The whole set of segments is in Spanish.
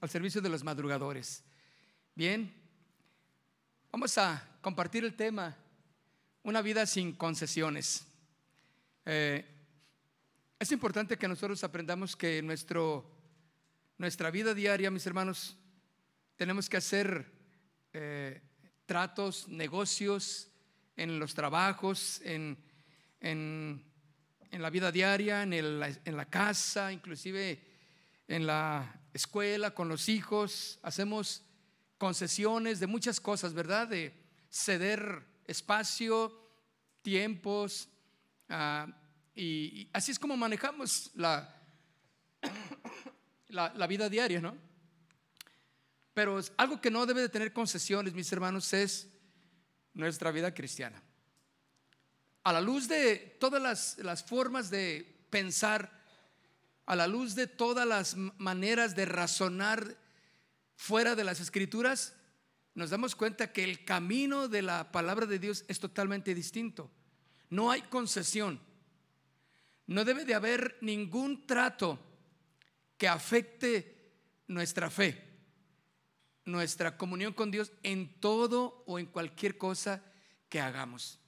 al servicio de los madrugadores. Bien, vamos a compartir el tema, una vida sin concesiones. Eh, es importante que nosotros aprendamos que nuestro, nuestra vida diaria, mis hermanos, tenemos que hacer eh, tratos, negocios en los trabajos, en, en, la vida diaria, en, en la casa, inclusive en la escuela, con los hijos, hacemos concesiones de muchas cosas, ¿verdad? De ceder espacio, tiempos, ah, y, así es como manejamos la, la, vida diaria, ¿no? Pero algo que no debe de tener concesiones, mis hermanos, es nuestra vida cristiana. A la luz de todas las, las formas de pensar, a la luz de todas las maneras de razonar fuera de las escrituras, nos damos cuenta que el camino de la palabra de Dios es totalmente distinto. No hay concesión. No debe de haber ningún trato que afecte nuestra fe, nuestra comunión con Dios en todo o en cualquier cosa que hagamos.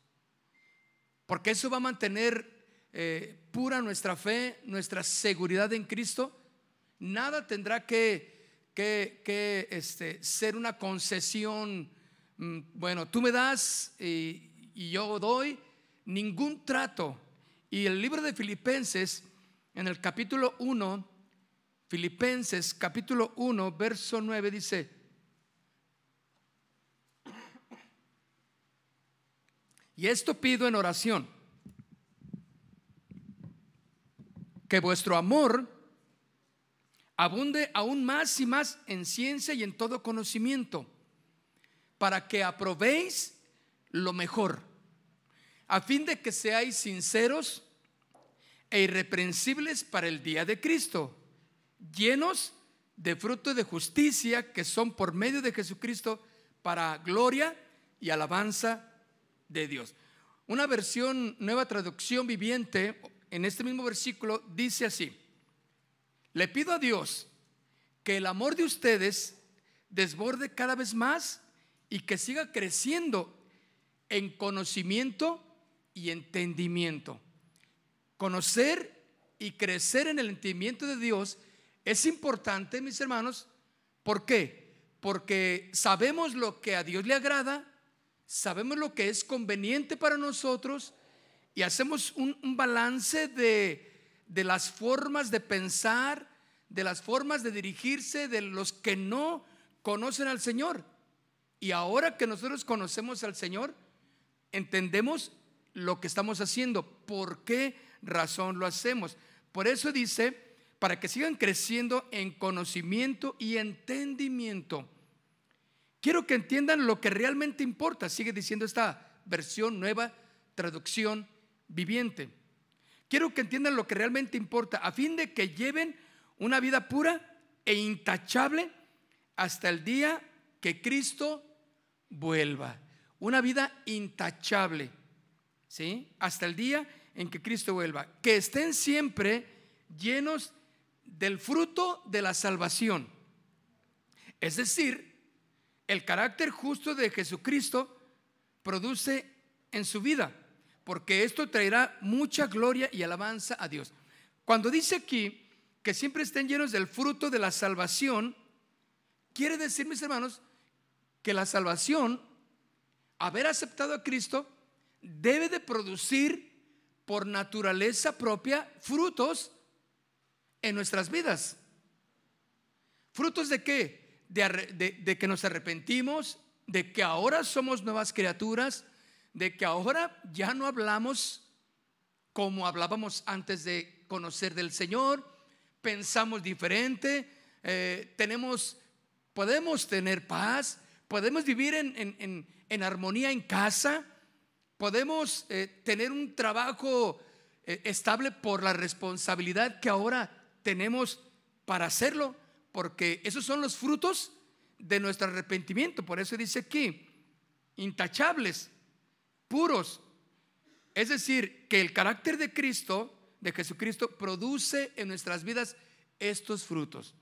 Porque eso va a mantener eh, pura nuestra fe, nuestra seguridad en Cristo, nada tendrá que, que, este, ser una concesión. Mm, bueno, tú me das y, y yo doy, ningún trato. Y el libro de Filipenses, en el capítulo 1, Filipenses capítulo 1, verso 9 dice, y esto pido en oración que vuestro amor abunde aún más y más en ciencia y en todo conocimiento, para que aprobéis lo mejor, a fin de que seáis sinceros e irreprensibles para el día de Cristo, llenos de fruto de justicia que son por medio de Jesucristo para gloria y alabanza de Dios. Una versión, nueva traducción viviente en este mismo versículo dice así, le pido a Dios que el amor de ustedes desborde cada vez más y que siga creciendo en conocimiento y entendimiento. Conocer y crecer en el entendimiento de Dios es importante, mis hermanos. ¿Por qué? Porque sabemos lo que a Dios le agrada, sabemos lo que es conveniente para nosotros y hacemos un, balance de, de las formas de pensar, de las formas de dirigirse de los que no conocen al Señor. Y ahora que nosotros conocemos al Señor, entendemos lo que estamos haciendo, por qué razón lo hacemos. Por eso dice, para que sigan creciendo en conocimiento y entendimiento. Quiero que entiendan lo que realmente importa, sigue diciendo esta versión nueva, traducción viviente. Quiero que entiendan lo que realmente importa, a fin de que lleven una vida pura e intachable hasta el día que Cristo vuelva. Una vida intachable, ¿sí? Hasta el día en que Cristo vuelva. Que estén siempre llenos del fruto de la salvación. Es decir, el carácter justo de Jesucristo produce en su vida porque esto traerá mucha gloria y alabanza a Dios. Cuando dice aquí que siempre estén llenos del fruto de la salvación, quiere decir, mis hermanos, que la salvación, haber aceptado a Cristo, debe de producir por naturaleza propia frutos en nuestras vidas. ¿Frutos de qué? De, de, que nos arrepentimos, de que ahora somos nuevas criaturas, de que ahora ya no hablamos como hablábamos antes de conocer del Señor, pensamos diferente, eh, tenemos, podemos tener paz, podemos vivir en, armonía en casa, podemos eh, tener un trabajo eh, estable por la responsabilidad que ahora tenemos para hacerlo, porque esos son los frutos de nuestro arrepentimiento. Por eso dice aquí, intachables, puros. Es decir, que el carácter de Cristo, de Jesucristo, produce en nuestras vidas estos frutos.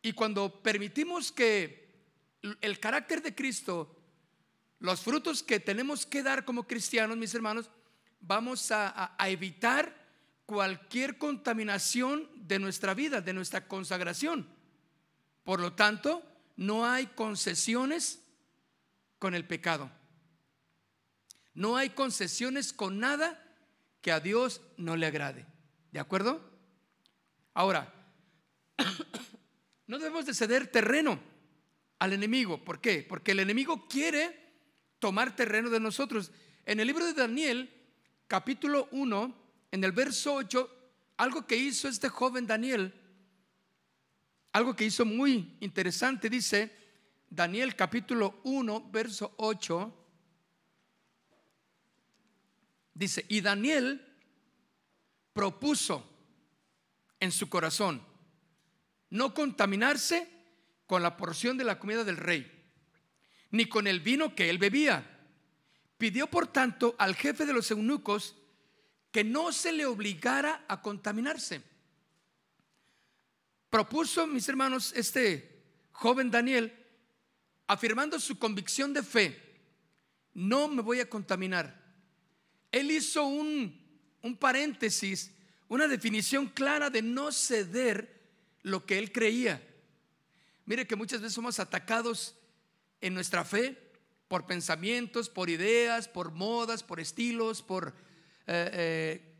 Y cuando permitimos que el carácter de Cristo, los frutos que tenemos que dar como cristianos, mis hermanos, vamos a, evitar cualquier contaminación de nuestra vida, de nuestra consagración. Por lo tanto, no hay concesiones con el pecado. No hay concesiones con nada que a Dios no le agrade. ¿De acuerdo? Ahora, no debemos de ceder terreno al enemigo. ¿Por qué? Porque el enemigo quiere tomar terreno de nosotros. En el libro de Daniel, capítulo 1, en el verso 8, algo que hizo este joven Daniel, algo que hizo muy interesante, dice Daniel capítulo 1, verso 8, dice, y Daniel propuso en su corazón no contaminarse con la porción de la comida del rey, ni con el vino que él bebía. Pidió, por tanto, al jefe de los eunucos que no se le obligara a contaminarse. Propuso, mis hermanos, este joven Daniel, afirmando su convicción de fe, no me voy a contaminar. Él hizo un, un paréntesis, una definición clara de no ceder lo que él creía. Mire que muchas veces somos atacados en nuestra fe por pensamientos, por ideas, por modas, por estilos, por eh, eh,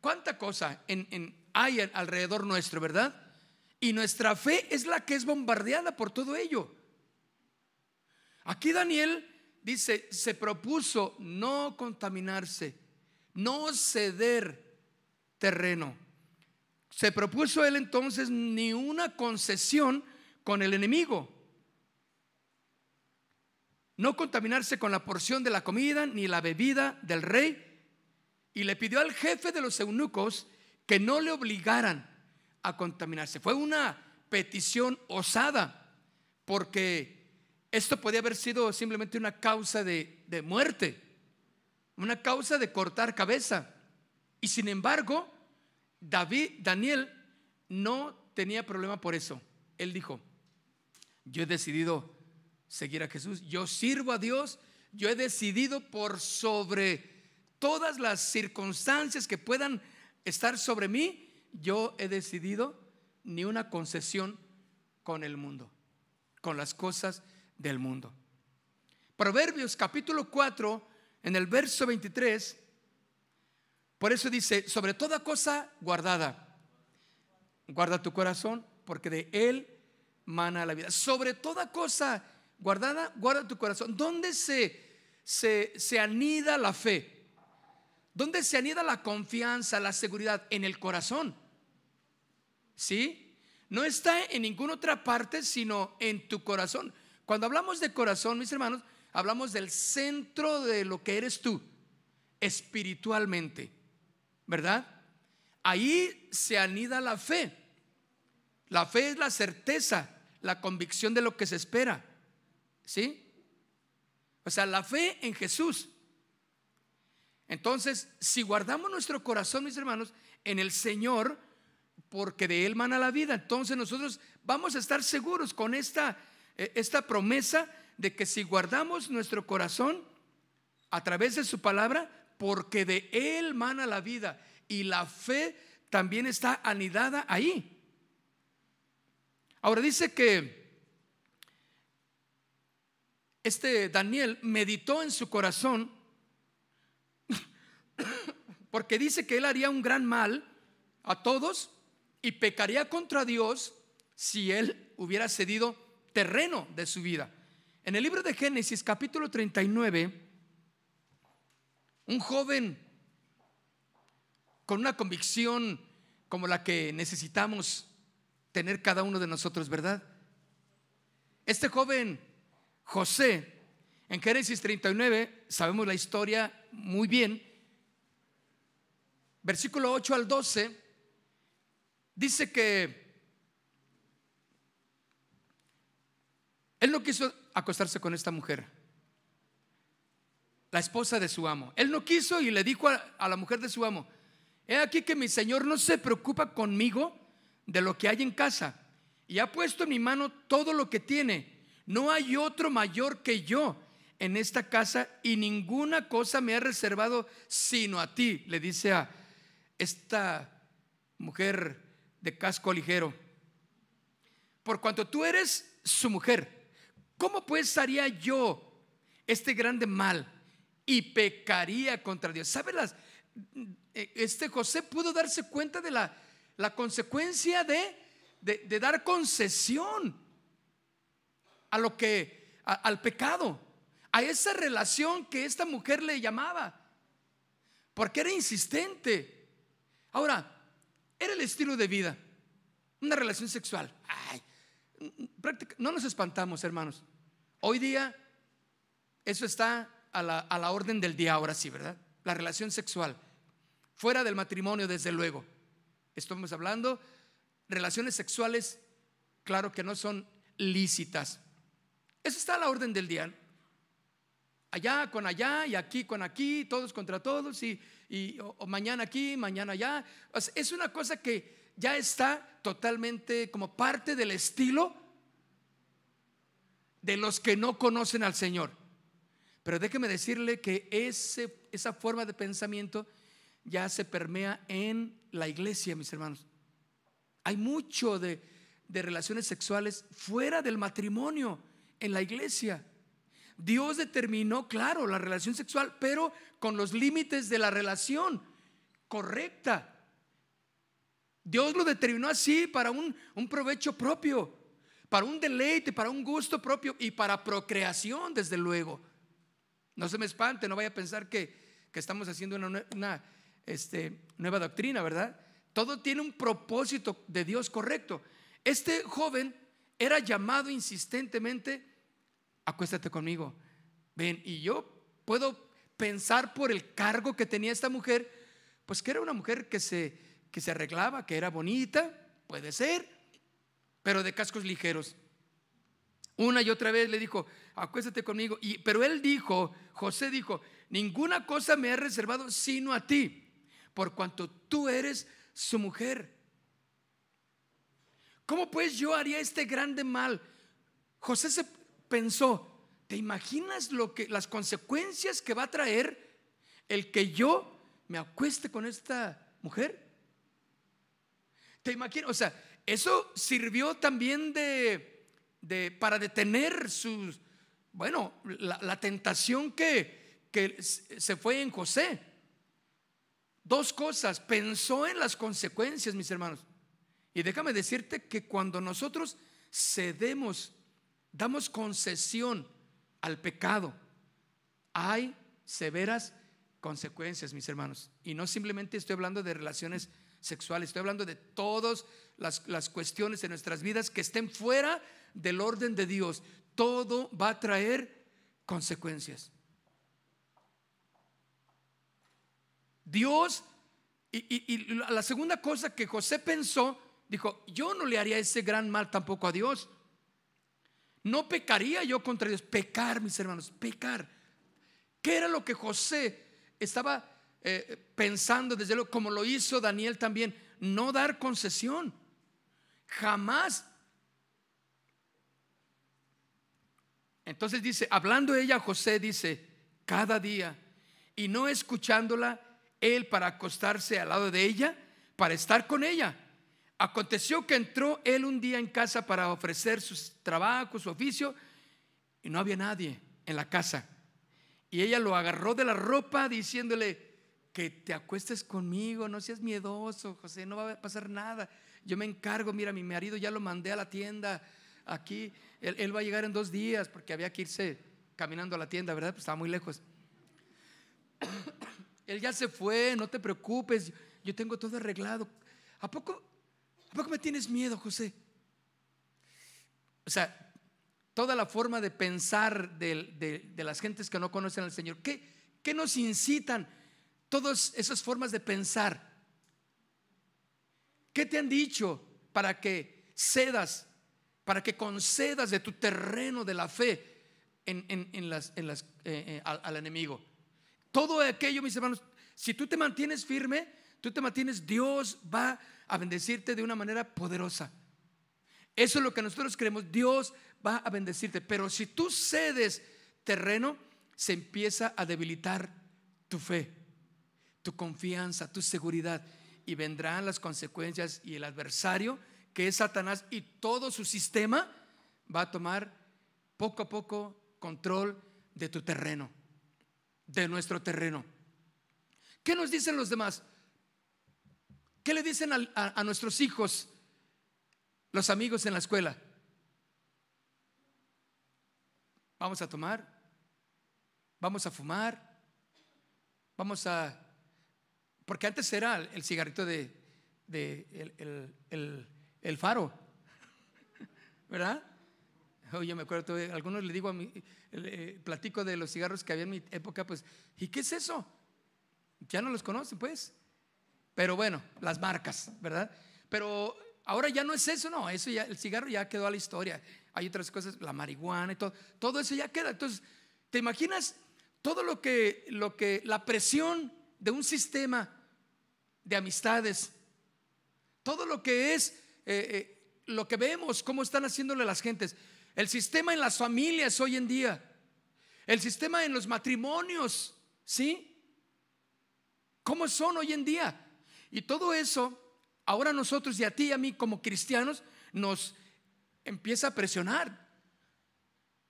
cuánta cosa hay alrededor nuestro, ¿verdad? Y nuestra fe es la que es bombardeada por todo ello. Aquí Daniel dice, se propuso no contaminarse, no ceder terreno. Se propuso él entonces ni una concesión con el enemigo. No contaminarse con la porción de la comida ni la bebida del rey. Y le pidió al jefe de los eunucos que no le obligaran a contaminarse. Fue una petición osada, porque esto podía haber sido simplemente una causa de, de muerte, una causa de cortar cabeza. Y sin embargo, David, Daniel no tenía problema por eso. Él dijo, yo he decidido seguir a Jesús, yo sirvo a Dios, yo he decidido por sobre todas las circunstancias que puedan estar sobre mí, yo he decidido ni una concesión con el mundo, con las cosas del mundo. Proverbios capítulo 4, en el verso 23, por eso dice, sobre toda cosa guardada, guarda tu corazón, porque de él mana la vida. Sobre toda cosa guardada, guarda tu corazón. ¿Dónde se, se, se anida la fe? ¿Dónde se anida la confianza, la seguridad? En el corazón. ¿Sí? No está en ninguna otra parte, sino en tu corazón. Cuando hablamos de corazón, mis hermanos, hablamos del centro de lo que eres tú, espiritualmente. ¿verdad? Ahí se anida la fe. La fe es la certeza, la convicción de lo que se espera. ¿Sí? O sea, la fe en Jesús. Entonces, si guardamos nuestro corazón, mis hermanos, en el Señor, porque de Él mana la vida, entonces nosotros vamos a estar seguros con esta, esta promesa de que si guardamos nuestro corazón a través de su palabra, porque de Él mana la vida y la fe también está anidada ahí. Ahora dice que este Daniel meditó en su corazón porque dice que él haría un gran mal a todos y pecaría contra Dios si él hubiera cedido terreno de su vida. En el libro de Génesis capítulo 39, un joven con una convicción como la que necesitamos tener cada uno de nosotros, ¿verdad? Este joven José, en Génesis 39, sabemos la historia muy bien, versículo 8 al 12, dice que él no quiso acostarse con esta mujer la esposa de su amo. Él no quiso y le dijo a, la mujer de su amo, he aquí que mi señor no se preocupa conmigo de lo que hay en casa. y ha puesto en mi mano todo lo que tiene. No hay otro mayor que yo en esta casa y ninguna cosa me ha reservado sino a ti, le dice a esta mujer de casco ligero. Por cuanto tú eres su mujer, ¿cómo pues haría yo este grande mal y pecaría contra Dios? ¿Sabe las? Este José pudo darse cuenta de la, consecuencia de, de, dar concesión a lo que, al pecado, a esa relación que esta mujer le llamaba, porque era insistente. Ahora, era el estilo de vida, una relación sexual. Ay, no nos espantamos, hermanos. Hoy día eso está a la, a la orden del día, ahora sí, ¿verdad? La relación sexual, fuera del matrimonio, desde luego. Estamos hablando relaciones sexuales, claro que no son lícitas. Eso está a la orden del día. Allá con allá y aquí con aquí, todos contra todos y, y mañana aquí, mañana allá. es una cosa que ya está totalmente como parte del estilo de los que no conocen al Señor. Pero déjeme decirle que ese, esa forma de pensamiento ya se permea en la iglesia, mis hermanos. Hay mucho de, de relaciones sexuales fuera del matrimonio en la iglesia. Dios determinó, claro, la relación sexual, pero con los límites de la relación correcta. Dios lo determinó así para un, provecho propio, para un deleite, para un gusto propio y para procreación, desde luego. No se me espante, no vaya a pensar que, estamos haciendo una, este, nueva doctrina, ¿verdad? Todo tiene un propósito de Dios correcto. Este joven era llamado insistentemente, acuéstate conmigo, ven, y yo puedo pensar por el cargo que tenía esta mujer, pues que era una mujer que se, que se arreglaba, que era bonita, puede ser, pero de cascos ligeros. Una y otra vez le dijo, acuéstate conmigo. Y, pero él dijo, José dijo, ninguna cosa me ha reservado sino a ti, por cuanto tú eres su mujer. ¿Cómo pues yo haría este grande mal? José se pensó, ¿te imaginas lo que las consecuencias que va a traer el que yo me acueste con esta mujer? ¿Te imaginas? O sea, eso sirvió también de, de para detener sus, bueno, la, tentación que, que se fue en José. Dos cosas, pensó en las consecuencias, mis hermanos. Y déjame decirte que cuando nosotros cedemos, damos concesión al pecado, hay severas consecuencias, mis hermanos. Y no simplemente estoy hablando de relaciones sexual, estoy hablando de todas las, las cuestiones de nuestras vidas que estén fuera del orden de Dios. Todo va a traer consecuencias. Dios, y, y, la segunda cosa que José pensó, dijo, yo no le haría ese gran mal tampoco a Dios. No pecaría yo contra Dios. Pecar, mis hermanos, pecar. ¿Qué era lo que José estaba eh, pensando, desde luego, como lo hizo Daniel también, no dar concesión. Jamás. Entonces dice, hablando ella José, dice, cada día, y no escuchándola, él para acostarse al lado de ella, para estar con ella. Aconteció que entró él un día en casa para ofrecer sus trabajos, su oficio, y no había nadie en la casa. Y ella lo agarró de la ropa diciéndole, que te acuestes conmigo, no seas miedoso, José, no va a pasar nada. Yo me encargo, mira, mi marido ya lo mandé a la tienda aquí, él, va a llegar en dos días porque había que irse caminando a la tienda, ¿verdad? Pues estaba muy lejos. él ya se fue, no te preocupes, yo tengo todo arreglado. ¿A poco, ¿a poco me tienes miedo, José? O sea, toda la forma de pensar de, las gentes que no conocen al Señor, ¿qué, qué nos incitan? Todas esas formas de pensar. ¿Qué te han dicho para que cedas, para que concedas de tu terreno de la fe en, las, eh, eh, al, enemigo? Todo aquello, mis hermanos, si tú te mantienes firme, tú te mantienes, Dios va a bendecirte de una manera poderosa. Eso es lo que nosotros creemos. Dios va a bendecirte. Pero si tú cedes terreno, se empieza a debilitar tu fe, tu confianza, tu seguridad. Y vendrán las consecuencias y el adversario, que es Satanás y todo su sistema, va a tomar poco a poco control de tu terreno, de nuestro terreno. ¿Qué nos dicen los demás? ¿Qué le dicen a, a nuestros hijos, los amigos en la escuela? Vamos a tomar, vamos a fumar, vamos a... Porque antes era el cigarrito de, el, faro, ¿verdad? Oye, me acuerdo, algunos le digo a mí, eh, platico de los cigarros que había en mi época, pues, ¿y qué es eso? Ya no los conocen, pues. Pero bueno, las marcas, ¿verdad? Pero ahora ya no es eso, no, eso ya, el cigarro ya quedó a la historia. Hay otras cosas, la marihuana y todo, todo eso ya queda. Entonces, ¿te imaginas todo lo que, lo que, la presión de un sistema de amistades, todo lo que es, eh, eh, lo que vemos, cómo están haciéndole las gentes, el sistema en las familias hoy en día, el sistema en los matrimonios, ¿sí? ¿Cómo son hoy en día? Y todo eso, ahora nosotros y a ti y a mí como cristianos, nos empieza a presionar.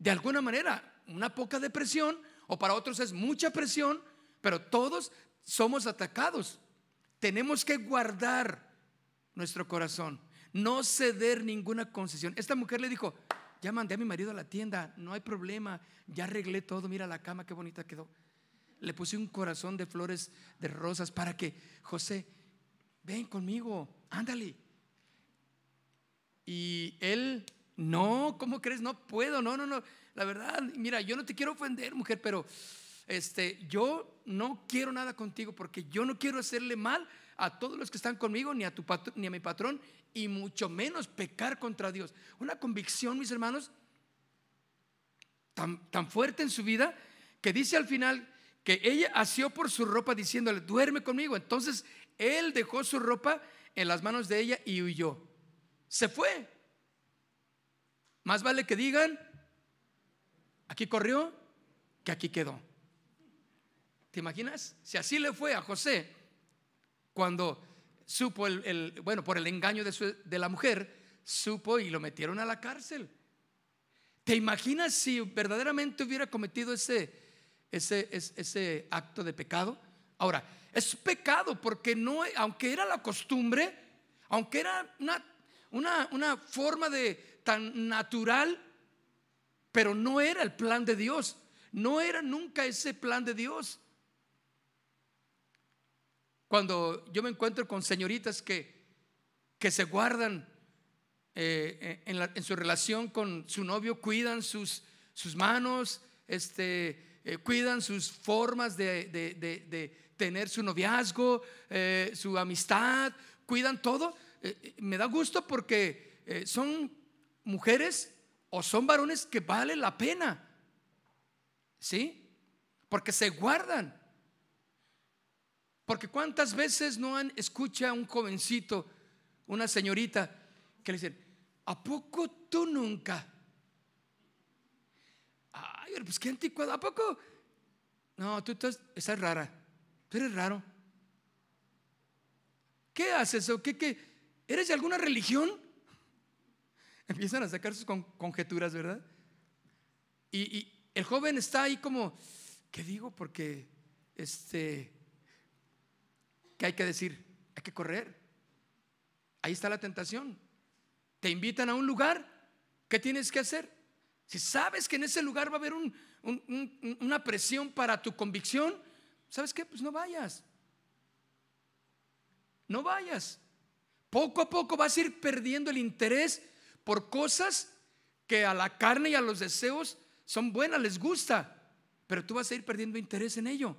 De alguna manera, una poca depresión, o para otros es mucha presión, pero todos somos atacados. Tenemos que guardar nuestro corazón, no ceder ninguna concesión. Esta mujer le dijo, ya mandé a mi marido a la tienda, no hay problema, ya arreglé todo, mira la cama, qué bonita quedó le puse un corazón de flores de rosas para que, José, ven conmigo, ándale. Y él, no, ¿cómo crees? No puedo, no, no, no. La verdad, mira, yo no te quiero ofender, mujer, pero este, yo no quiero nada contigo porque yo no quiero hacerle mal a todos los que están conmigo, ni a, tu ni a mi patrón, y mucho menos pecar contra Dios. Una convicción, mis hermanos, tan, tan fuerte en su vida que dice al final que ella asió por su ropa diciéndole, duerme conmigo. Entonces él dejó su ropa en las manos de ella y huyó. Se fue. Más vale que digan, aquí corrió, que aquí quedó. ¿Te imaginas? Si así le fue a José cuando supo el, bueno, por el engaño de, de la mujer, supo y lo metieron a la cárcel. ¿Te imaginas si verdaderamente hubiera cometido ese, ese, ese acto de pecado. Ahora, es pecado porque no, aunque era la costumbre, aunque era una, una, una forma de tan natural, pero no era el plan de Dios. No era nunca ese plan de Dios. Cuando yo me encuentro con señoritas que, que se guardan eh, en, en, su relación con su novio, cuidan sus, sus manos, este, eh, cuidan sus formas de, tener su noviazgo, eh, su amistad, cuidan todo. Eh, me da gusto porque son mujeres o son varones que valen la pena. ¿Sí? Porque se guardan. Porque cuántas veces no han escucha a un jovencito, una señorita, que le dicen, ¿a poco tú nunca? pues qué anticuado. ¿A poco? No, tú estás, rara. Tú eres raro. ¿Qué haces? ¿O qué, qué? ¿Eres de alguna religión? Empiezan a sacar sus conjeturas, ¿verdad? Y, y, el joven está ahí como, ¿qué digo? Porque, este, ¿qué hay que decir? Hay que correr. Ahí está la tentación. Te invitan a un lugar, ¿qué tienes que hacer? Si sabes que en ese lugar va a haber una presión para tu convicción, ¿sabes qué? Pues no vayas. No vayas. Poco a poco vas a ir perdiendo el interés por cosas que a la carne y a los deseos son buenas, les gusta, pero tú vas a ir perdiendo interés en ello.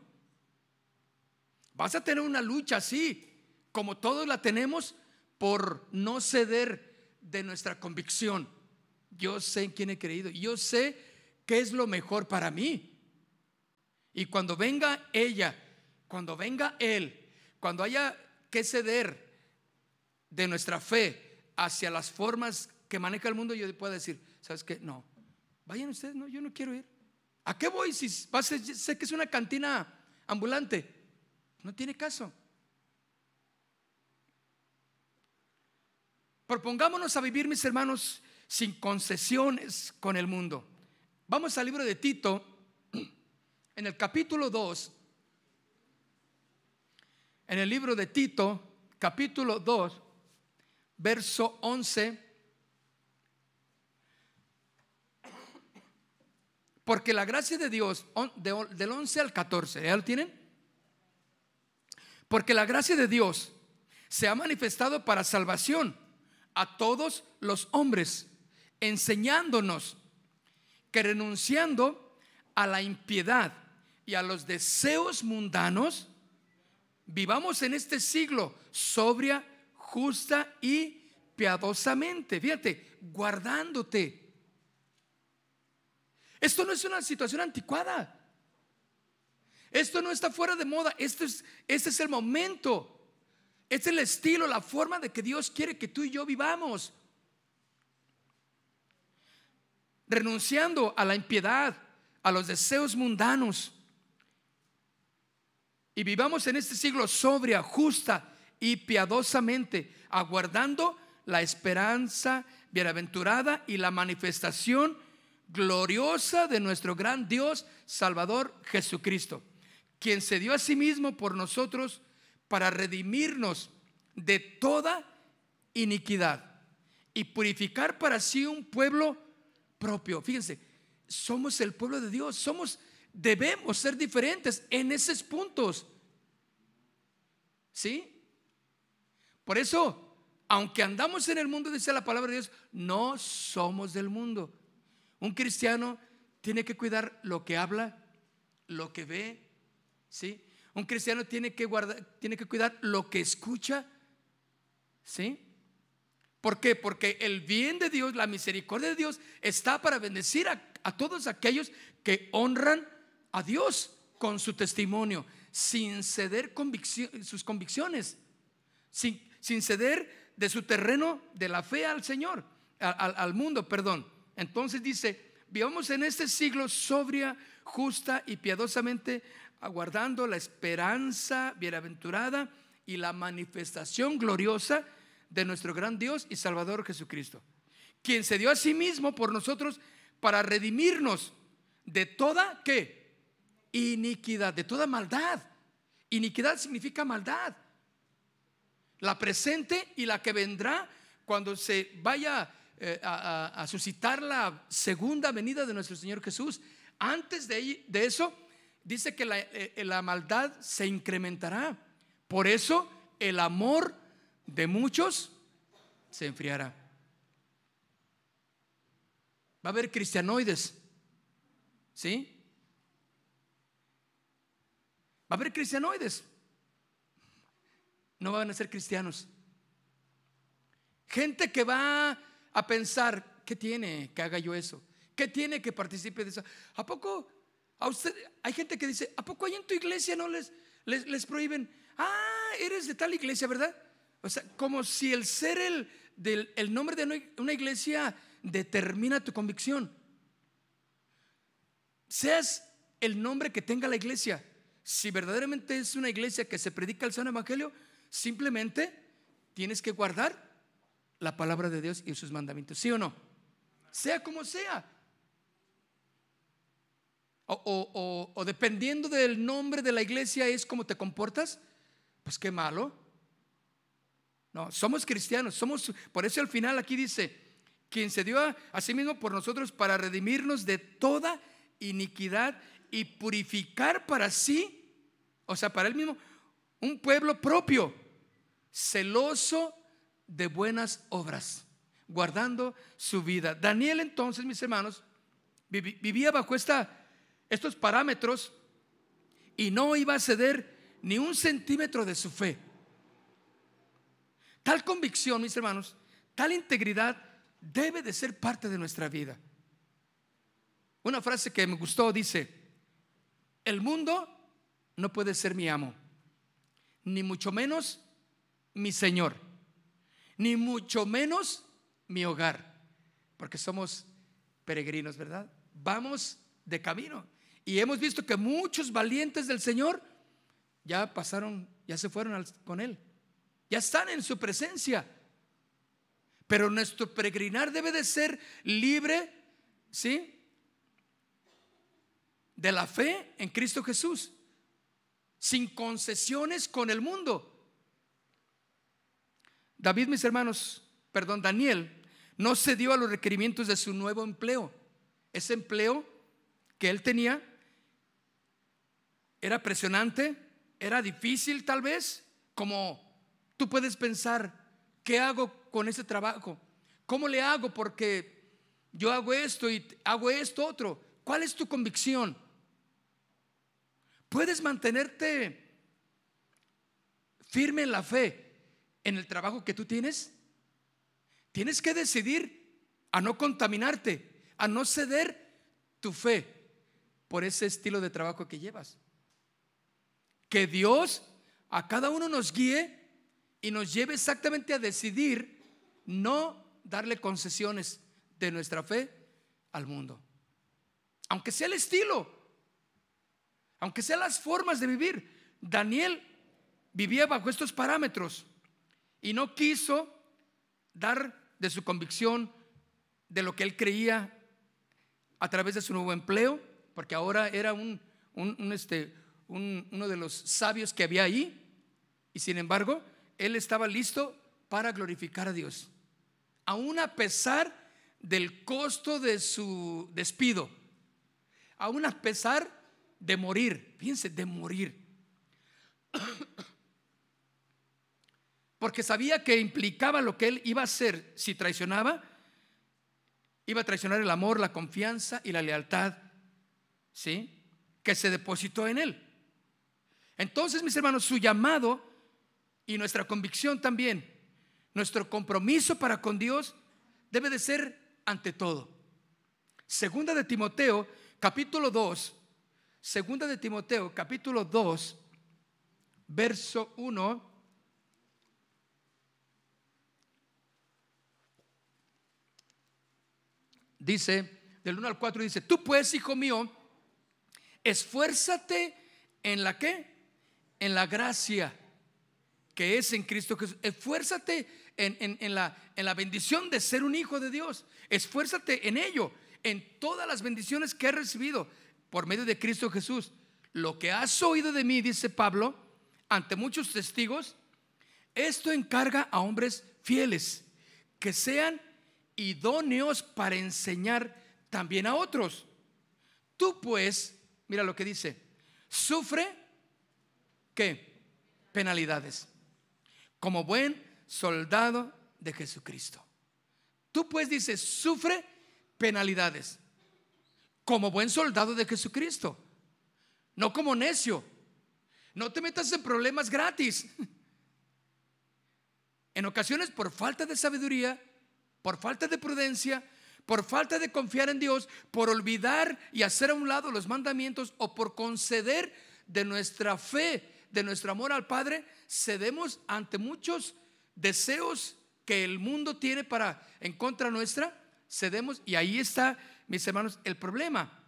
Vas a tener una lucha así, como todos la tenemos, por no ceder de nuestra convicción. Yo sé en quién he creído. Yo sé qué es lo mejor para mí. Y cuando venga ella, cuando venga él, cuando haya que ceder de nuestra fe hacia las formas que maneja el mundo, yo pueda decir, ¿sabes qué? No, vayan ustedes, no, yo no quiero ir. ¿A qué voy si sé que es una cantina ambulante? No tiene caso. Propongámonos a vivir, mis hermanos, sin concesiones con el mundo. Vamos al libro de Tito, en el capítulo 2. En el libro de Tito, capítulo 2, verso 11. Porque la gracia de Dios, del 11 al 14, ¿ya lo tienen? Porque la gracia de Dios se ha manifestado para salvación a todos los hombres, enseñándonos que renunciando a la impiedad y a los deseos mundanos, vivamos en este siglo sobria, justa y piadosamente. Fíjate, guardándote. Esto no es una situación anticuada. Esto no está fuera de moda. Este es, el momento. Este es el estilo, la forma de que Dios quiere que tú y yo vivamos. Renunciando a la impiedad, a los deseos mundanos. Y vivamos en este siglo sobria, justa y piadosamente, aguardando la esperanza bienaventurada y la manifestación gloriosa de nuestro gran Dios Salvador Jesucristo, quien se dio a sí mismo por nosotros para redimirnos de toda iniquidad y purificar para sí un pueblo propio. Fíjense, somos el pueblo de Dios, somos debemos ser diferentes en esos puntos. ¿Sí? Por eso, aunque andamos en el mundo, dice la palabra de Dios, no somos del mundo. Un cristiano tiene que cuidar lo que habla, lo que ve, ¿sí? Un cristiano tiene que guardar, tiene que cuidar lo que escucha. ¿Sí? ¿Por qué? Porque el bien de Dios, la misericordia de Dios está para bendecir a, todos aquellos que honran a Dios con su testimonio, sin ceder sus convicciones, sin, sin, ceder de su terreno de la fe al Señor, al, al mundo, perdón. Entonces dice, vivamos en este siglo sobria, justa y piadosamente aguardando la esperanza bienaventurada y la manifestación gloriosa de nuestro gran Dios y Salvador Jesucristo, quien se dio a sí mismo por nosotros para redimirnos de toda? Iniquidad, de toda maldad. Iniquidad significa maldad. La presente y la que vendrá cuando se vaya eh, a, suscitar la segunda venida de nuestro Señor Jesús. Antes de eso, dice que eh, eh, la, maldad se incrementará. Por eso el amor de muchos se enfriará. Va a haber cristianoides. ¿Sí? Va a haber cristianoides. No van a ser cristianos. Gente que va a pensar, ¿qué tiene que haga yo eso? ¿Qué tiene que participe de eso? ¿A poco a usted, hay gente que dice, ¿a poco ahí en tu iglesia no les, les, prohíben? Ah, eres de tal iglesia, ¿verdad? O sea, como si el ser el, del, el nombre de una iglesia determina tu convicción. Seas el nombre que tenga la iglesia. Si verdaderamente es una iglesia que se predica el San Evangelio, simplemente tienes que guardar la palabra de Dios y sus mandamientos. ¿Sí o no? Sea como sea. O, dependiendo del nombre de la iglesia es como te comportas, pues qué malo. No, somos cristianos, somos, por eso al final aquí dice, quien se dio a, a sí mismo por nosotros para redimirnos de toda iniquidad y purificar para sí, o sea, para él mismo, un pueblo propio, celoso de buenas obras, guardando su vida. Daniel entonces, mis hermanos, vivía bajo esta estos parámetros y no iba a ceder ni un centímetro de su fe. Tal convicción, mis hermanos, tal integridad debe de ser parte de nuestra vida. Una frase que me gustó dice, el mundo no puede ser mi amo, ni mucho menos mi Señor, ni mucho menos mi hogar. porque somos peregrinos, ¿verdad? Vamos de camino. Y hemos visto que muchos valientes del Señor ya pasaron, ya se fueron con Él. Ya están en su presencia. Pero nuestro peregrinar debe de ser libre, ¿sí? De la fe en Cristo Jesús. Sin concesiones con el mundo. David, mis hermanos, perdón, Daniel, no cedió a los requerimientos de su nuevo empleo. Ese empleo que él tenía era presionante, era difícil tal vez, como tú puedes pensar, ¿qué hago con ese trabajo? ¿Cómo le hago? Porque yo hago esto y hago esto otro. ¿Cuál es tu convicción? ¿Puedes mantenerte firme en la fe en el trabajo que tú tienes? Tienes que decidir a no contaminarte, a no ceder tu fe por ese estilo de trabajo que llevas. Que Dios a cada uno nos guíe y nos lleve exactamente a decidir no darle concesiones de nuestra fe al mundo. Aunque sea el estilo, aunque sean las formas de vivir. Daniel vivía bajo estos parámetros y no quiso dar de su convicción, de lo que él creía a través de su nuevo empleo, porque ahora era un, este, uno de los sabios que había ahí, y sin embargo, él estaba listo para glorificar a Dios, aún a pesar del costo de su despido, aún a pesar de morir, fíjense, de morir. Porque sabía que implicaba lo que él iba a hacer si traicionaba, iba a traicionar el amor, la confianza y la lealtad, ¿sí? Que se depositó en él. Entonces, mis hermanos, su llamado y nuestra convicción también, nuestro compromiso para con Dios debe de ser ante todo. Segunda de Timoteo, capítulo 2, segunda de Timoteo, capítulo 2, verso 1 dice, del 1 al 4 dice, tú pues, hijo mío, esfuérzate en la qué? En la gracia que es en Cristo Jesús. Esfuérzate en, la, en la bendición de ser un hijo de Dios. Esfuérzate en ello, en todas las bendiciones que he recibido por medio de Cristo Jesús. Lo que has oído de mí, dice Pablo, ante muchos testigos, esto encarga a hombres fieles, que sean idóneos para enseñar también a otros. Tú pues, mira lo que dice, sufre ¿qué? Penalidades. Como buen soldado de Jesucristo. Tú pues dices, sufre penalidades. Como buen soldado de Jesucristo. No como necio. No te metas en problemas gratis. En ocasiones por falta de sabiduría por falta de prudencia, por falta de confiar en Dios, por olvidar y hacer a un lado los mandamientos o por conceder de nuestra fe, de nuestro amor al Padre, cedemos ante muchos deseos que el mundo tiene para en contra nuestra, cedemos y ahí está, mis hermanos, el problema.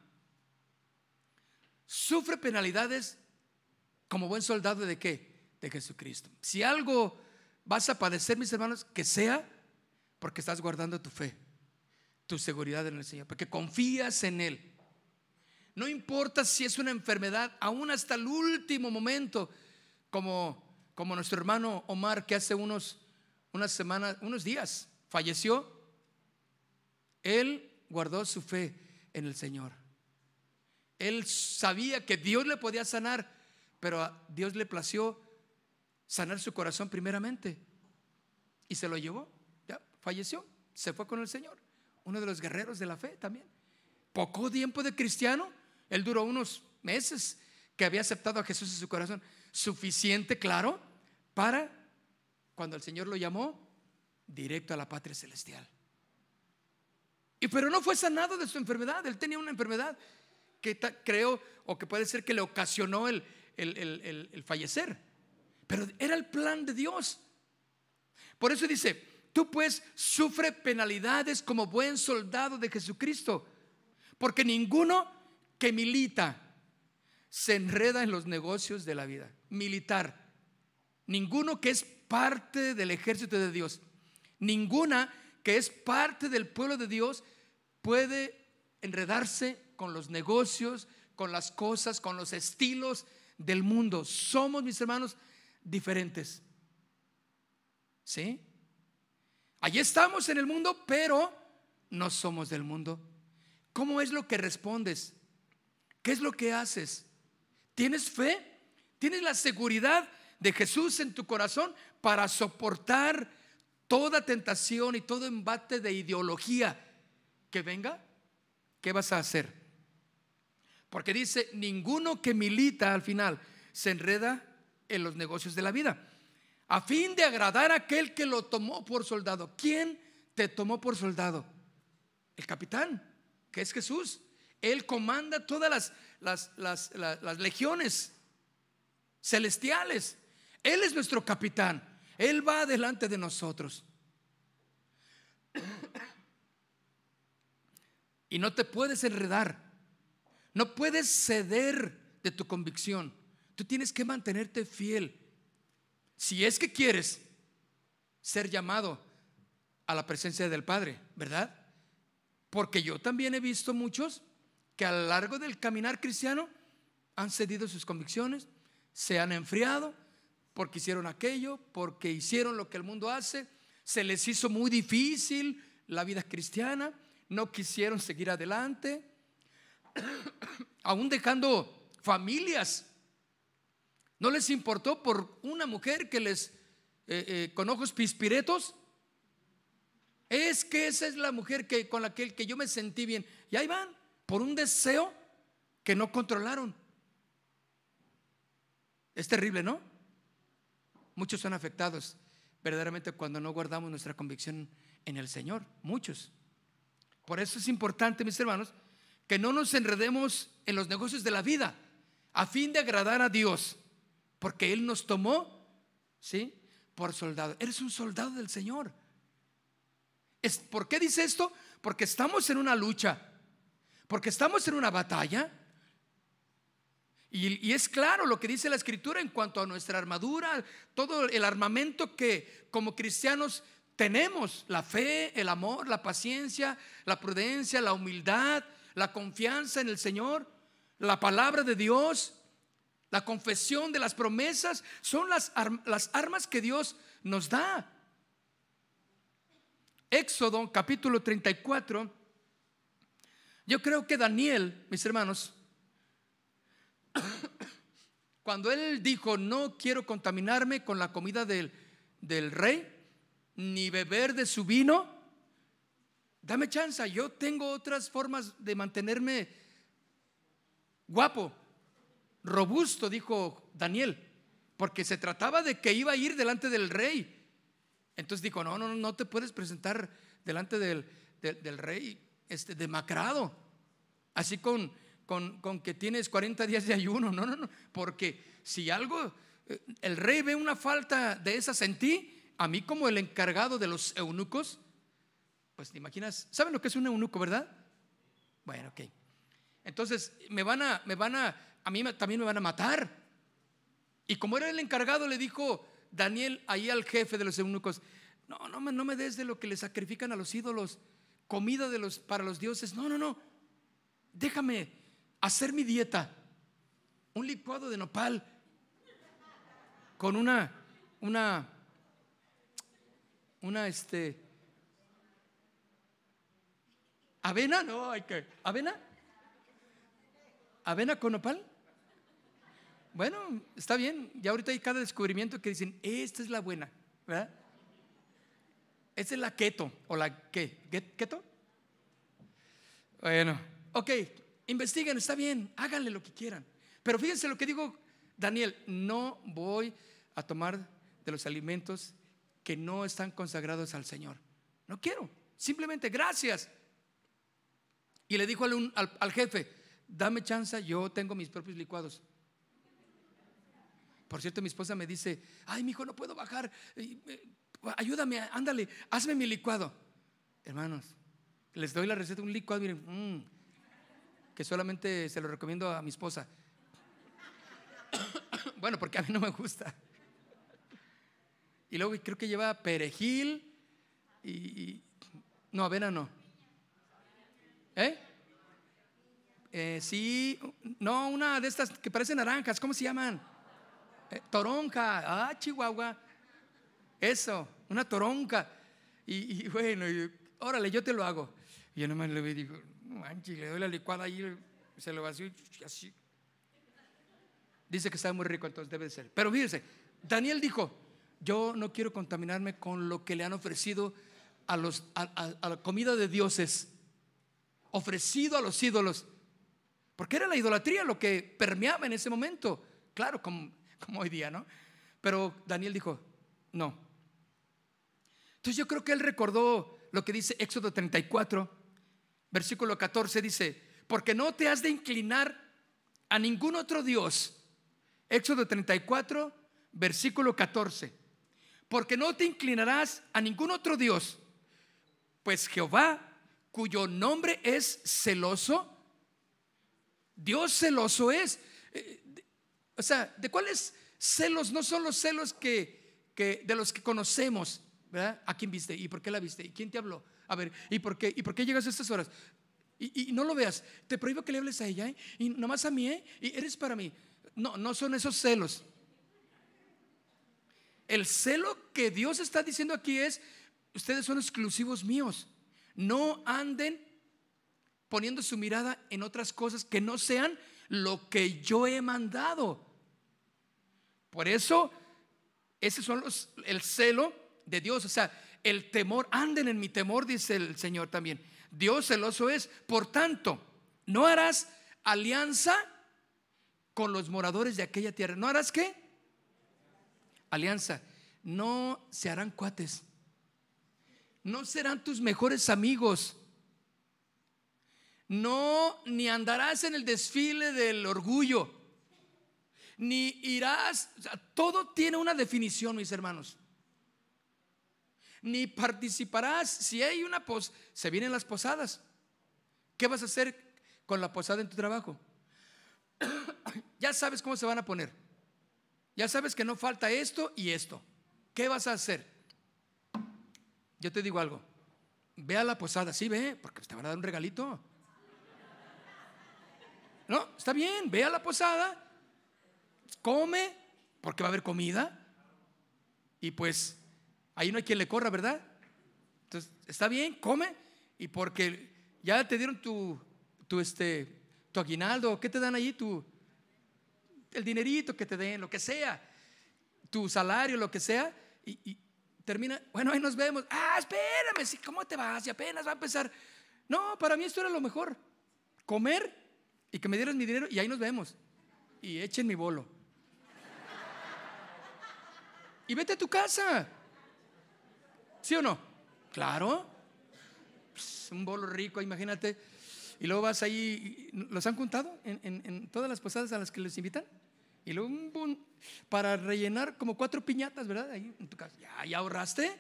Sufre penalidades como buen soldado de qué? De Jesucristo. Si algo vas a padecer, mis hermanos, que sea porque estás guardando tu fe, tu seguridad en el Señor, porque confías en Él. No importa si es una enfermedad, aún hasta el último momento, como, como nuestro hermano Omar, que hace unos, unas semanas, unos días falleció, él guardó su fe en el Señor. Él sabía que Dios le podía sanar, pero a Dios le plació sanar su corazón primeramente y se lo llevó falleció, se fue con el Señor. Uno de los guerreros de la fe también. Poco tiempo de cristiano, él duró unos meses que había aceptado a Jesús en su corazón. Suficiente, claro, para cuando el Señor lo llamó, directo a la patria celestial. Y pero no fue sanado de su enfermedad, él tenía una enfermedad que creo o que puede ser que le ocasionó el, el fallecer. Pero era el plan de Dios. Por eso dice, tú pues sufre penalidades como buen soldado de Jesucristo. Porque ninguno que milita se enreda en los negocios de la vida. Militar. Ninguno que es parte del ejército de Dios. Ninguna que es parte del pueblo de Dios puede enredarse con los negocios, con las cosas, con los estilos del mundo. Somos, mis hermanos, diferentes. ¿Sí? Allí estamos en el mundo, pero no somos del mundo. ¿Cómo es lo que respondes? ¿Qué es lo que haces? ¿Tienes fe? ¿Tienes la seguridad de Jesús en tu corazón para soportar toda tentación y todo embate de ideología que venga? ¿Qué vas a hacer? Porque dice, ninguno que milita al final se enreda en los negocios de la vida, a fin de agradar a aquel que lo tomó por soldado. ¿Quién te tomó por soldado? El capitán, que es Jesús. Él comanda todas las, las, legiones celestiales. Él es nuestro capitán. Él va delante de nosotros. Y no te puedes enredar. No puedes ceder de tu convicción. Tú tienes que mantenerte fiel. Si es que quieres ser llamado a la presencia del Padre, ¿verdad? Porque yo también he visto muchos que a lo largo del caminar cristiano han cedido sus convicciones, se han enfriado porque hicieron aquello, porque hicieron lo que el mundo hace, se les hizo muy difícil la vida cristiana, no quisieron seguir adelante, aún dejando familias. No les importó por una mujer que les, eh, eh, con ojos pispiretos, es que esa es la mujer que, con la que, que yo me sentí bien. Y ahí van, por un deseo que no controlaron. Es terrible, ¿no? Muchos son afectados verdaderamente cuando no guardamos nuestra convicción en el Señor. Muchos. Por eso es importante, mis hermanos, que no nos enredemos en los negocios de la vida a fin de agradar a Dios, porque Él nos tomó, ¿sí? Por soldado. Eres un soldado del Señor. ¿Por qué dice esto? Porque estamos en una lucha, porque estamos en una batalla. Y, es claro lo que dice la escritura en cuanto a nuestra armadura, todo el armamento que como cristianos tenemos, la fe, el amor, la paciencia, la prudencia, la humildad, la confianza en el Señor, la palabra de Dios, la confesión de las promesas, son las, las armas que Dios nos da. Éxodo capítulo 34. Yo creo que Daniel, mis hermanos, cuando él dijo, no quiero contaminarme con la comida del, del rey, ni beber de su vino, dame chance, yo tengo otras formas de mantenerme guapo, robusto, dijo Daniel, porque se trataba de que iba a ir delante del rey. Entonces dijo, no, no, no te puedes presentar delante del, del, rey este, demacrado, así con, con, con, que tienes 40 días de ayuno. No, no, no, porque si algo, eh, el rey ve una falta de esas en ti, a mí como el encargado de los eunucos, pues te imaginas, ¿saben lo que es un eunuco, verdad? Bueno, ok. Entonces, me van a, me van a, a mí también me van a matar. Y como era el encargado, le dijo Daniel ahí al jefe de los eunucos, no, no, no me des de lo que le sacrifican a los ídolos, comida de los, para los dioses. No, no, no. Déjame hacer mi dieta. Un licuado de nopal con una, una, una, este, avena, no, hay que, avena, avena con nopal. Bueno, está bien. Ya ahorita hay cada descubrimiento que dicen, esta es la buena, ¿verdad? Esta es la keto, o la qué, keto. Bueno, ok, investiguen, está bien, háganle lo que quieran. Pero fíjense lo que digo Daniel, no voy a tomar de los alimentos que no están consagrados al Señor. No quiero, simplemente gracias. Y le dijo al, al jefe, dame chance, yo tengo mis propios licuados. Por cierto, mi esposa me dice, ay, mi hijo, no puedo bajar. Ayúdame, ándale, hazme mi licuado. Hermanos, les doy la receta de un licuado, miren, mm, que solamente se lo recomiendo a mi esposa. bueno, porque a mí no me gusta. Y luego creo que lleva perejil y, no, avena no. ¿Eh? ¿Eh? Sí, no, una de estas que parecen naranjas, ¿cómo se llaman? Eh, toronja, ah, Chihuahua. Eso, una toronja. Y, bueno, órale, yo te lo hago. Y yo nomás le digo, manchi, le doy la licuada ahí, se lo vacío y así. Dice que está muy rico, entonces debe de ser. Pero fíjense, Daniel dijo, yo no quiero contaminarme con lo que le han ofrecido a, los, a, la comida de dioses, ofrecido a los ídolos, porque era la idolatría lo que permeaba en ese momento, claro, como, como hoy día, ¿no? Pero Daniel dijo, no. Entonces yo creo que él recordó lo que dice Éxodo 34, versículo 14, dice, porque no te has de inclinar a ningún otro Dios. Éxodo 34, versículo 14. Porque no te inclinarás a ningún otro Dios, pues Jehová, cuyo nombre es celoso, Dios celoso es. Eh, o sea, ¿de cuáles celos? No son los celos que, de los que conocemos. ¿Verdad? ¿A quién viste? ¿Y por qué la viste? ¿Y quién te habló? A ver, ¿y por qué, ¿y por qué llegas a estas horas? Y, no lo veas. Te prohíbo que le hables a ella, ¿eh? Y nomás a mí, ¿eh? Y eres para mí. No, no son esos celos. El celo que Dios está diciendo aquí es, ustedes son exclusivos míos. No anden poniendo su mirada en otras cosas que no sean lo que yo he mandado. Por eso, ese son los, el celo de Dios, o sea, el temor, anden en mi temor, dice el Señor también. Dios celoso es, por tanto, no harás alianza con los moradores de aquella tierra. ¿No harás qué? Alianza. No se harán cuates no serán tus mejores amigos. No, ni andarás en el desfile del orgullo, ni irás, todo tiene una definición, mis hermanos. Ni participarás, si hay una pos, se vienen las posadas. ¿Qué vas a hacer con la posada en tu trabajo? ya sabes cómo se van a poner. Ya sabes que no falta esto y esto. ¿Qué vas a hacer? Yo te digo algo. Ve a la posada, sí, ve, porque te van a dar un regalito. No, está bien, ve a la posada, come, porque va a haber comida. Y pues ahí no hay quien le corra, ¿verdad? Entonces, está bien, come. Y porque ya te dieron tu, tu, este, tu aguinaldo, ¿qué te dan ahí? Tu, el dinerito que te den, lo que sea, tu salario, lo que sea. y, termina, bueno, ahí nos vemos. Ah, espérame, ¿cómo te vas? Y apenas va a empezar. No, para mí esto era lo mejor. Comer y que me dieras mi dinero y ahí nos vemos. Y echen mi bolo. Y vete a tu casa. ¿Sí o no? Claro. Pues, un bolo rico, imagínate. Y luego vas ahí, ¿los han contado en, en todas las posadas a las que les invitan? Y luego para rellenar como cuatro piñatas, ¿verdad? Ahí en tu casa. Ya, ahorraste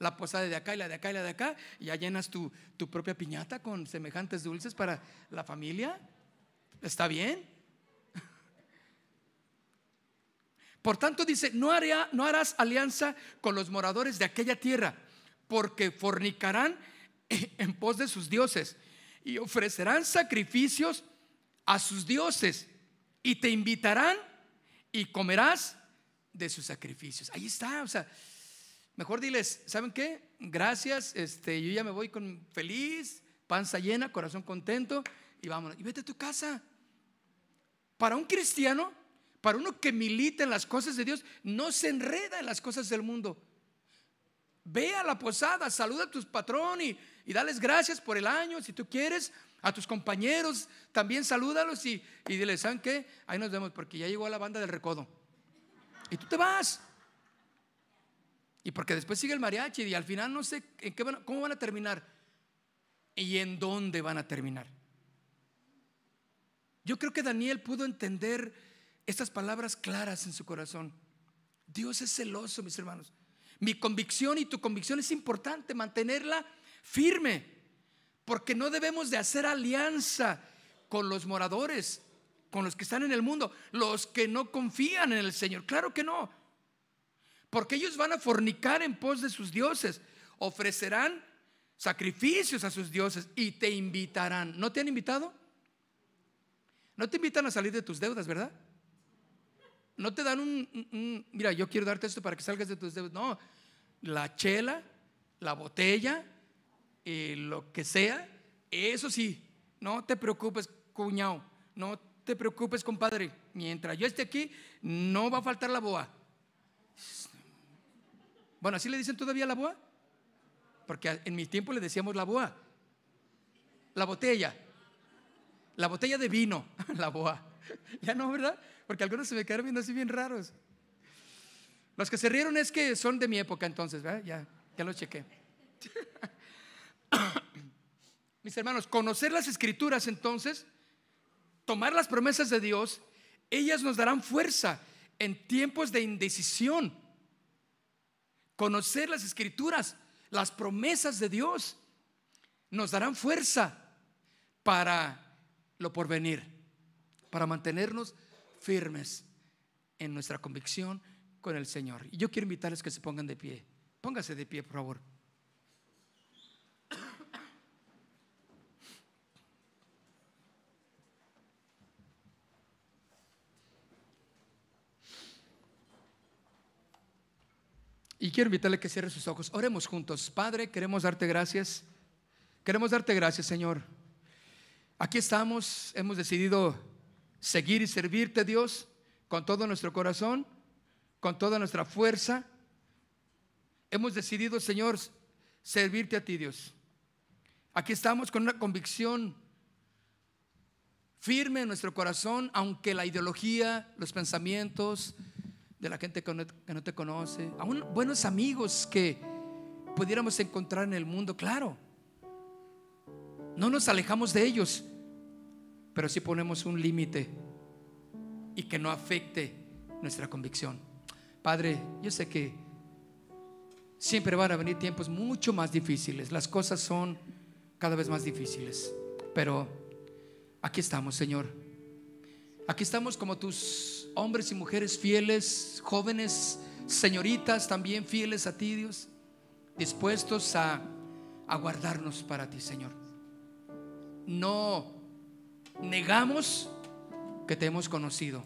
la posada de acá y la de acá y la de acá. Ya llenas tu, tu propia piñata con semejantes dulces para la familia. ¿Está bien? Por tanto dice, no, no harás alianza con los moradores de aquella tierra, porque fornicarán en pos de sus dioses y ofrecerán sacrificios a sus dioses y te invitarán y comerás de sus sacrificios. Ahí está, o sea, mejor diles, ¿saben qué? Gracias, este, yo ya me voy con feliz, panza llena, corazón contento y vámonos. Y vete a tu casa. Para un cristiano, para uno que milita en las cosas de Dios, no se enreda en las cosas del mundo. Ve a la posada, saluda a tus patrón y, y dales gracias por el año, si tú quieres, a tus compañeros también salúdalos y, y dile, ¿saben qué? Ahí nos vemos porque ya llegó la banda del recodo. Y tú te vas. Y porque después sigue el mariachi y al final no sé en qué cómo van a terminar y en dónde van a terminar. Yo creo que Daniel pudo entender estas palabras claras en su corazón. Dios es celoso, mis hermanos. Mi convicción y tu convicción es importante mantenerla firme, porque no debemos de hacer alianza con los moradores, con los que están en el mundo, los que no confían en el Señor. Claro que no, porque ellos van a fornicar en pos de sus dioses, ofrecerán sacrificios a sus dioses y te invitarán. ¿No te han invitado? No te invitan a salir de tus deudas, ¿verdad? No te dan un, mira, yo quiero darte esto para que salgas de tus deudas. No, la chela, la botella, eh, lo que sea, eso sí, no te preocupes, cuñado, no te preocupes, compadre. Mientras yo esté aquí, no va a faltar la boa. Bueno, ¿así le dicen todavía la boa? Porque en mi tiempo le decíamos la boa. La botella. La botella de vino, la boa. Ya no, ¿verdad? Porque algunos se me quedaron viendo así bien raros. Los que se rieron es que son de mi época entonces, ¿verdad? Ya, ya lo chequé. Mis hermanos, conocer las escrituras entonces, tomar las promesas de Dios, ellas nos darán fuerza en tiempos de indecisión. Conocer las escrituras, las promesas de Dios, nos darán fuerza para lo porvenir, para mantenernos firmes en nuestra convicción con el Señor. Y yo quiero invitarles que se pongan de pie. Póngase de pie, por favor. Y quiero invitarle que cierre sus ojos. Oremos juntos. Padre, queremos darte gracias. Queremos darte gracias, Señor. Aquí estamos, hemos decidido seguir y servirte, Dios, con todo nuestro corazón, con toda nuestra fuerza. Hemos decidido, Señor, servirte a ti, Dios. Aquí estamos con una convicción firme en nuestro corazón, aunque la ideología, los pensamientos de la gente que no, te conoce, aún buenos amigos que pudiéramos encontrar en el mundo, claro. No nos alejamos de ellos, pero si ponemos un límite y que no afecte nuestra convicción. Padre, yo sé que siempre van a venir tiempos mucho más difíciles, las cosas son cada vez más difíciles, pero aquí estamos, Señor. Aquí estamos como tus hombres y mujeres fieles, jóvenes, señoritas también fieles a ti, Dios, dispuestos a, a guardarnos para ti, Señor. No negamos que te hemos conocido.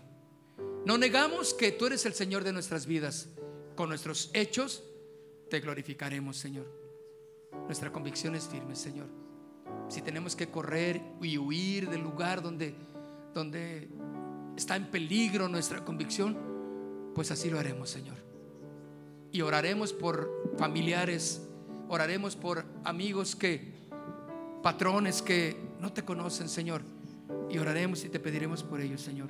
No negamos que tú eres el Señor de nuestras vidas. Con nuestros hechos te glorificaremos, Señor. Nuestra convicción es firme, Señor. Si tenemos que correr y huir del lugar donde, donde está en peligro nuestra convicción, pues así lo haremos, Señor. Y oraremos por familiares, oraremos por amigos que, patrones que no te conocen, Señor y oraremos y te pediremos por ellos, Señor.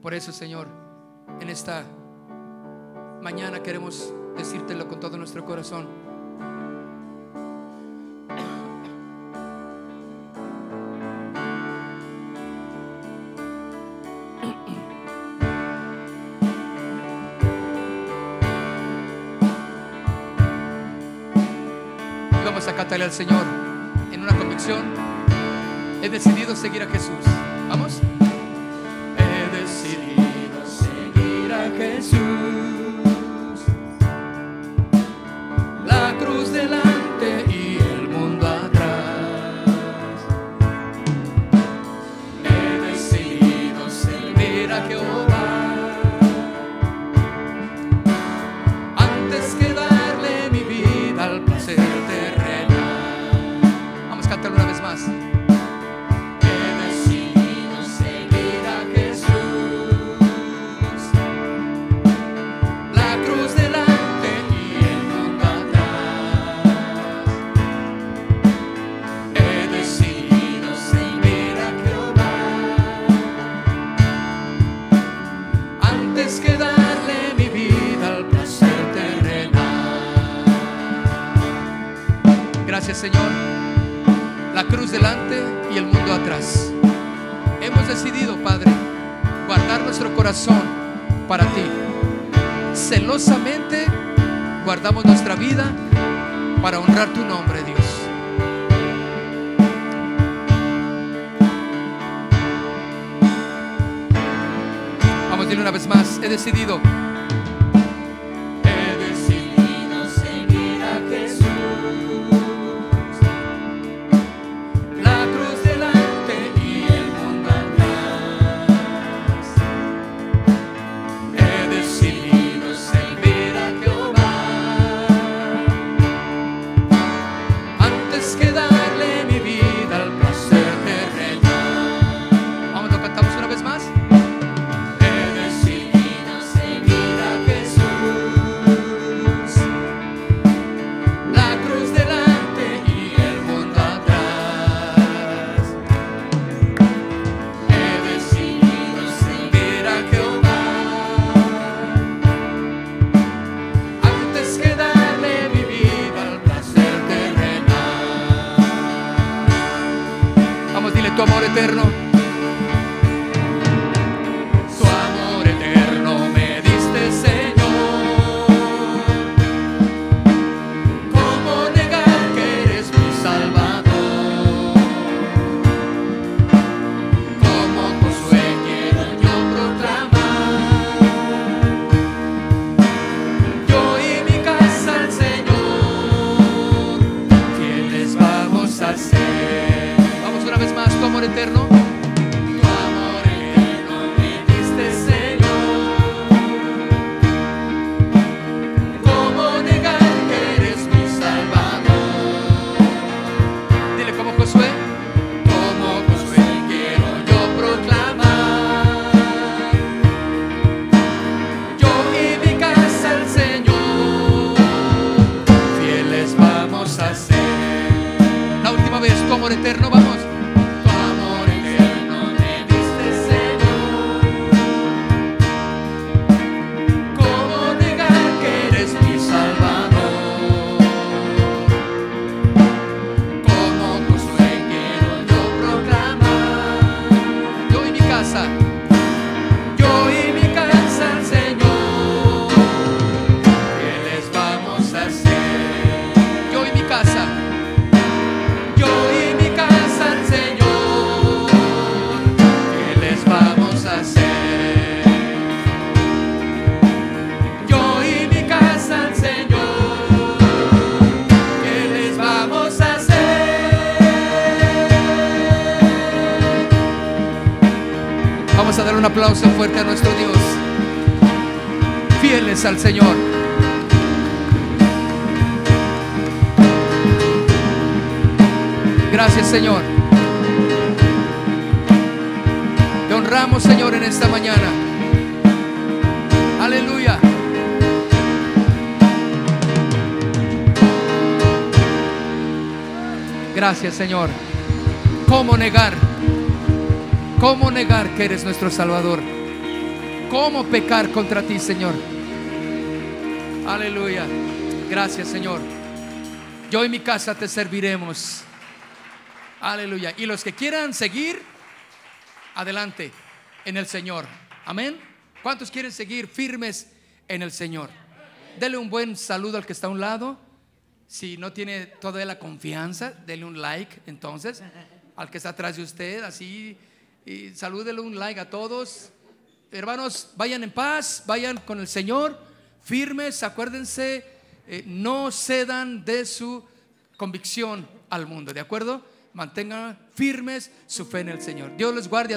Por eso, Señor, en esta mañana queremos decírtelo con todo nuestro corazón. vamos a cantarle al Señor en una convicción. He decidido seguir a Jesús. Vamos. Honrar tu nombre, Dios. Vamos a decir una vez más, he decidido tu amor eterno. Aplauso fuerte a nuestro Dios. Fieles al Señor. Gracias, Señor. Te honramos, Señor, en esta mañana. Aleluya. Gracias, Señor. ¿Cómo negar? ¿Cómo negar que eres nuestro Salvador? ¿Cómo pecar contra ti, Señor? Aleluya. Gracias, Señor. Yo y mi casa te serviremos. Aleluya. Y los que quieran seguir, adelante en el Señor. Amén. ¿Cuántos quieren seguir firmes en el Señor? Dele un buen saludo al que está a un lado. Si no tiene todavía la confianza, dele un like entonces al que está atrás de usted, así y salúdele un like a todos. Hermanos, vayan en paz, vayan con el Señor, firmes, acuérdense, eh, no cedan de su convicción al mundo, ¿de acuerdo? Mantengan firmes su fe en el Señor. Dios les guarde.